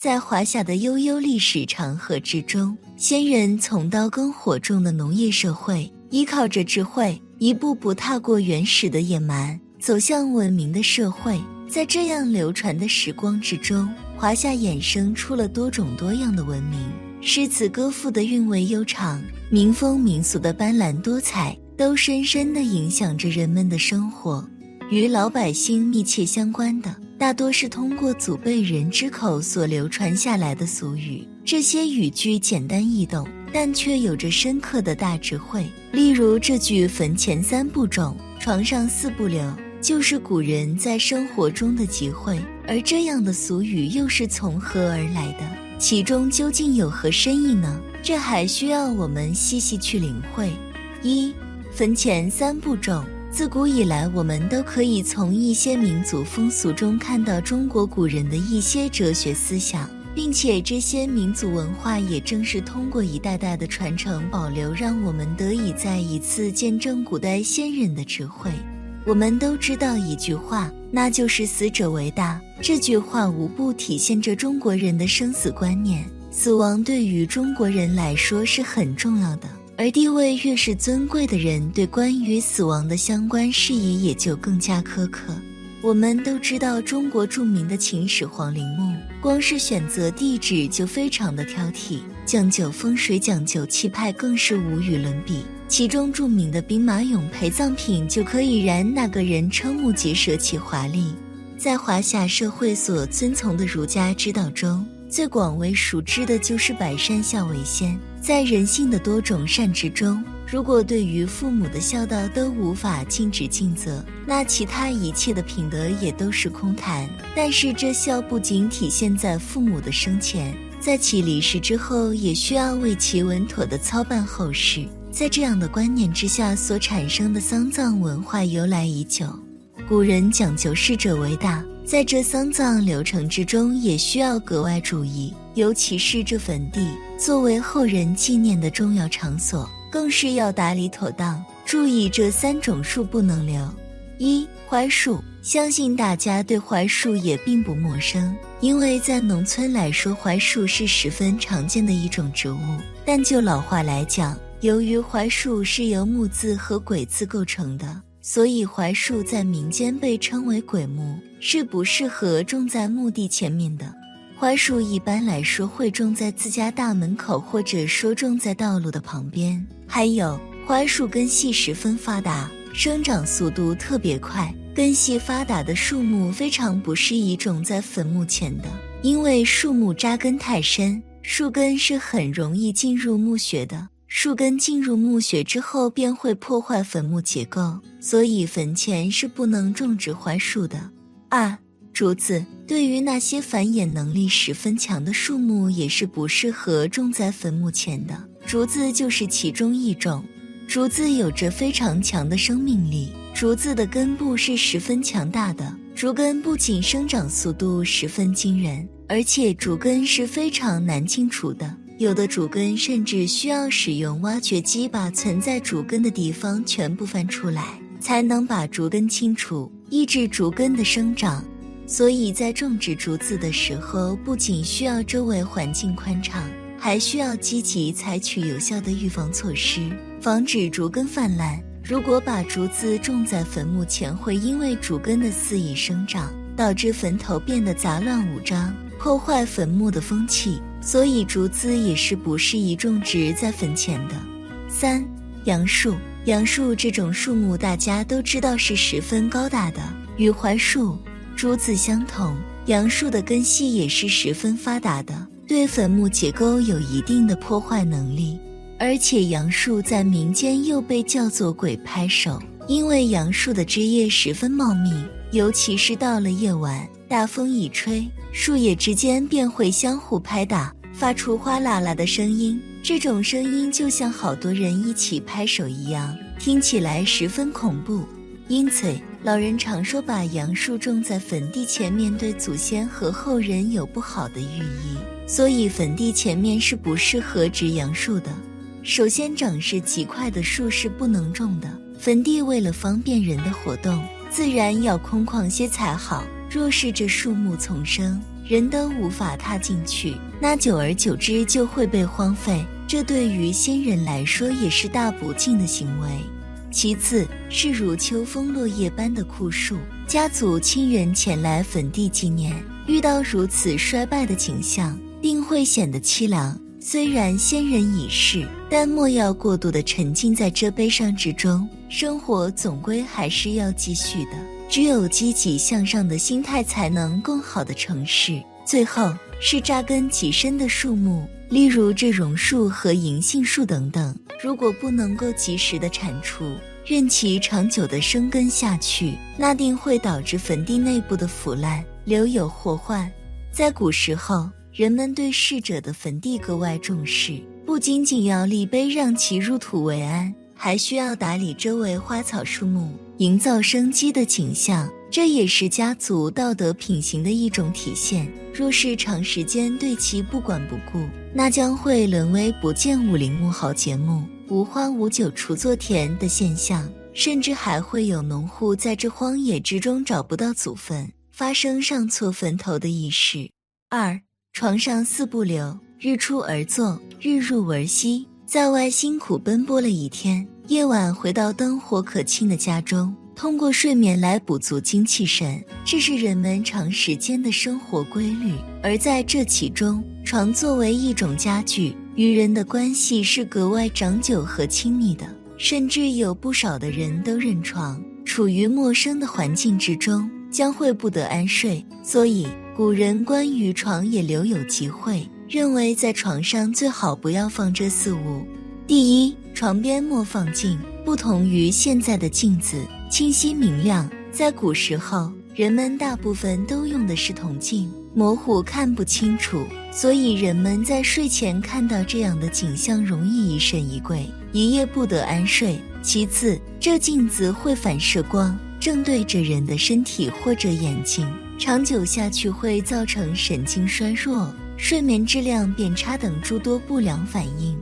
在华夏的悠悠历史长河之中，先人从刀耕火种的农业社会，依靠着智慧，一步步踏过原始的野蛮，走向文明的社会。在这样流传的时光之中，华夏衍生出了多种多样的文明。诗词歌赋的韵味悠长，民风民俗的斑斓多彩，都深深地影响着人们的生活。与老百姓密切相关的。大多是通过祖辈人之口所流传下来的俗语，这些语句简单易懂，但却有着深刻的大智慧。例如这句“坟前三不种，床上四不留”，就是古人在生活中的集会。而这样的俗语又是从何而来的？其中究竟有何深意呢？这还需要我们细细去领会。一，坟前三不种。自古以来，我们都可以从一些民族风俗中看到中国古人的一些哲学思想，并且这些民族文化也正是通过一代代的传承保留，让我们得以再一次见证古代先人的智慧。我们都知道一句话，那就是“死者为大”。这句话无不体现着中国人的生死观念，死亡对于中国人来说是很重要的。而地位越是尊贵的人，对关于死亡的相关事宜也就更加苛刻。我们都知道，中国著名的秦始皇陵墓，光是选择地址就非常的挑剔，讲究风水，讲究气派，更是无与伦比。其中著名的兵马俑陪葬品，就可以燃那个人瞠目结舌且华丽。在华夏社会所遵从的儒家之道中，最广为熟知的就是百善孝为先。在人性的多种善之中，如果对于父母的孝道都无法尽职尽责，那其他一切的品德也都是空谈。但是这孝不仅体现在父母的生前，在其离世之后，也需要为其稳妥的操办后事。在这样的观念之下所产生的丧葬文化由来已久，古人讲究逝者为大。在这丧葬流程之中，也需要格外注意，尤其是这坟地作为后人纪念的重要场所，更是要打理妥当。注意这三种树不能留：一、槐树。相信大家对槐树也并不陌生，因为在农村来说，槐树是十分常见的一种植物。但就老话来讲，由于槐树是由木字和鬼字构成的。所以槐树在民间被称为鬼木，是不适合种在墓地前面的。槐树一般来说会种在自家大门口，或者说种在道路的旁边。还有，槐树根系十分发达，生长速度特别快。根系发达的树木非常不适宜种在坟墓前的，因为树木扎根太深，树根是很容易进入墓穴的。树根进入墓穴之后，便会破坏坟墓结构，所以坟前是不能种植槐树的。二、竹子对于那些繁衍能力十分强的树木，也是不适合种在坟墓前的。竹子就是其中一种。竹子有着非常强的生命力，竹子的根部是十分强大的。竹根不仅生长速度十分惊人，而且竹根是非常难清除的。有的主根甚至需要使用挖掘机把存在主根的地方全部翻出来，才能把竹根清除，抑制竹根的生长。所以在种植竹子的时候，不仅需要周围环境宽敞，还需要积极采取有效的预防措施，防止竹根泛滥。如果把竹子种在坟墓前，会因为竹根的肆意生长，导致坟头变得杂乱无章，破坏坟墓的风气。所以竹子也是不适宜种植在坟前的。三，杨树，杨树这种树木大家都知道是十分高大的，与槐树、竹子相同，杨树的根系也是十分发达的，对坟墓结构有一定的破坏能力。而且杨树在民间又被叫做鬼拍手，因为杨树的枝叶十分茂密，尤其是到了夜晚，大风一吹，树叶之间便会相互拍打。发出哗啦啦的声音，这种声音就像好多人一起拍手一样，听起来十分恐怖。因此，老人常说把杨树种在坟地前面，对祖先和后人有不好的寓意，所以坟地前面是不适合植杨树的。首先，长势极快的树是不能种的。坟地为了方便人的活动，自然要空旷些才好。若是这树木丛生，人都无法踏进去，那久而久之就会被荒废。这对于先人来说也是大不敬的行为。其次是如秋风落叶般的枯树，家族亲人前来坟地纪念，遇到如此衰败的景象，定会显得凄凉。虽然先人已逝，但莫要过度的沉浸在这悲伤之中，生活总归还是要继续的。只有积极向上的心态，才能更好的成事。最后是扎根极深的树木，例如这榕树和银杏树等等。如果不能够及时的铲除，任其长久的生根下去，那定会导致坟地内部的腐烂，留有祸患。在古时候。人们对逝者的坟地格外重视，不仅仅要立碑让其入土为安，还需要打理周围花草树木，营造生机的景象。这也是家族道德品行的一种体现。若是长时间对其不管不顾，那将会沦为不见五陵木好节目，无花无酒锄作田的现象，甚至还会有农户在这荒野之中找不到祖坟，发生上错坟头的意事。二。床上四不留，日出而作，日入而息。在外辛苦奔波了一天，夜晚回到灯火可亲的家中，通过睡眠来补足精气神，这是人们长时间的生活规律。而在这其中，床作为一种家具，与人的关系是格外长久和亲密的，甚至有不少的人都认床，处于陌生的环境之中，将会不得安睡，所以。古人关于床也留有忌讳，认为在床上最好不要放这四物：第一，床边莫放镜，不同于现在的镜子，清晰明亮。在古时候，人们大部分都用的是铜镜，模糊看不清楚，所以人们在睡前看到这样的景象，容易疑神疑鬼，一夜不得安睡。其次，这镜子会反射光，正对着人的身体或者眼睛。长久下去会造成神经衰弱、睡眠质量变差等诸多不良反应。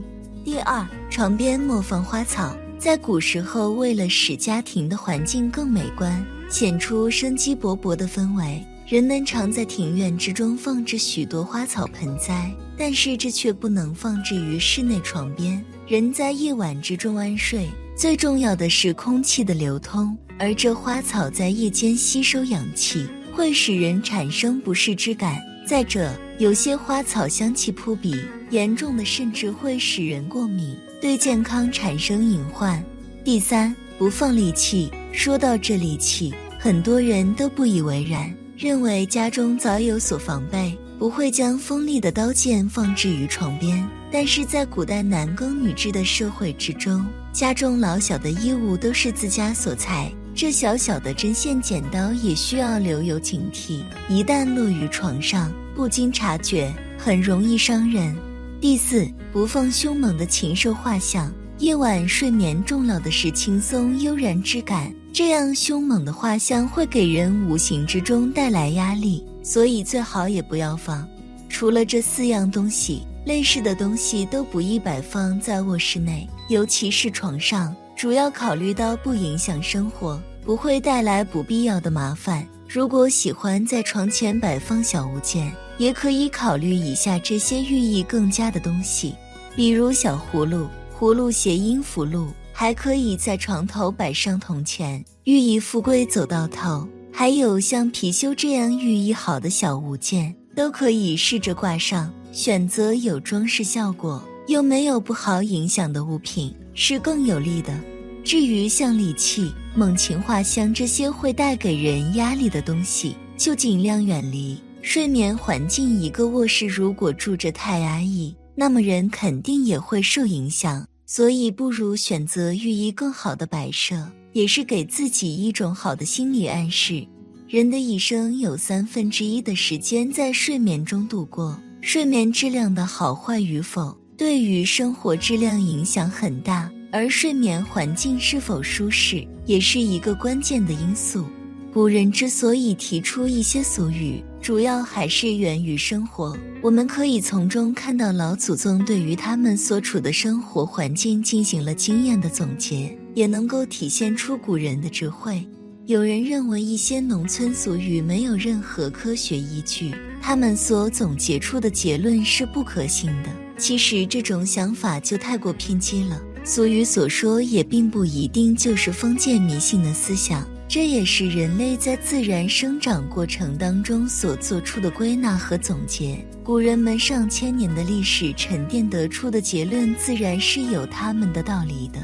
第二，床边莫放花草。在古时候，为了使家庭的环境更美观，显出生机勃勃的氛围，人们常在庭院之中放置许多花草盆栽。但是这却不能放置于室内床边。人在夜晚之中安睡，最重要的是空气的流通，而这花草在夜间吸收氧气。会使人产生不适之感。再者，有些花草香气扑鼻，严重的甚至会使人过敏，对健康产生隐患。第三，不放利器。说到这利器，很多人都不以为然，认为家中早有所防备，不会将锋利的刀剑放置于床边。但是在古代男耕女织的社会之中，家中老小的衣物都是自家所裁。这小小的针线剪刀也需要留有警惕，一旦落于床上，不经察觉，很容易伤人。第四，不放凶猛的禽兽画像。夜晚睡眠重要的是轻松悠然之感，这样凶猛的画像会给人无形之中带来压力，所以最好也不要放。除了这四样东西，类似的东西都不宜摆放在卧室内，尤其是床上。主要考虑到不影响生活，不会带来不必要的麻烦。如果喜欢在床前摆放小物件，也可以考虑以下这些寓意更佳的东西，比如小葫芦，葫芦谐音福禄，还可以在床头摆上铜钱，寓意富贵走到头。还有像貔貅这样寓意好的小物件，都可以试着挂上，选择有装饰效果又没有不好影响的物品。是更有利的。至于像利器、猛禽画像这些会带给人压力的东西，就尽量远离。睡眠环境，一个卧室如果住着太压抑，那么人肯定也会受影响。所以，不如选择寓意更好的摆设，也是给自己一种好的心理暗示。人的一生有三分之一的时间在睡眠中度过，睡眠质量的好坏与否，对于生活质量影响很大，而睡眠环境是否舒适，也是一个关键的因素。古人之所以提出一些俗语，主要还是源于生活。我们可以从中看到老祖宗对于他们所处的生活环境进行了经验的总结，也能够体现出古人的智慧。有人认为一些农村俗语没有任何科学依据，他们所总结出的结论是不可信的。其实这种想法就太过偏激了。俗语所说也并不一定就是封建迷信的思想。这也是人类在自然生长过程当中所做出的归纳和总结。古人们上千年的历史沉淀得出的结论，自然是有他们的道理的。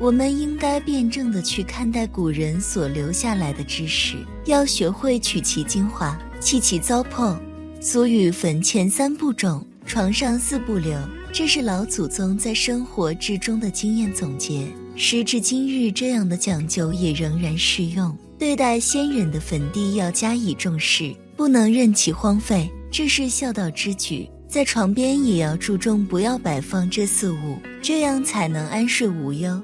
我们应该辩证的去看待古人所留下来的知识，要学会取其精华，弃其糟粕。俗语“坟前三不种，床上四不留”，这是老祖宗在生活之中的经验总结。时至今日，这样的讲究也仍然适用。对待先人的坟地要加以重视，不能任其荒废，这是孝道之举。在床边也要注重不要摆放这四物，这样才能安睡无忧。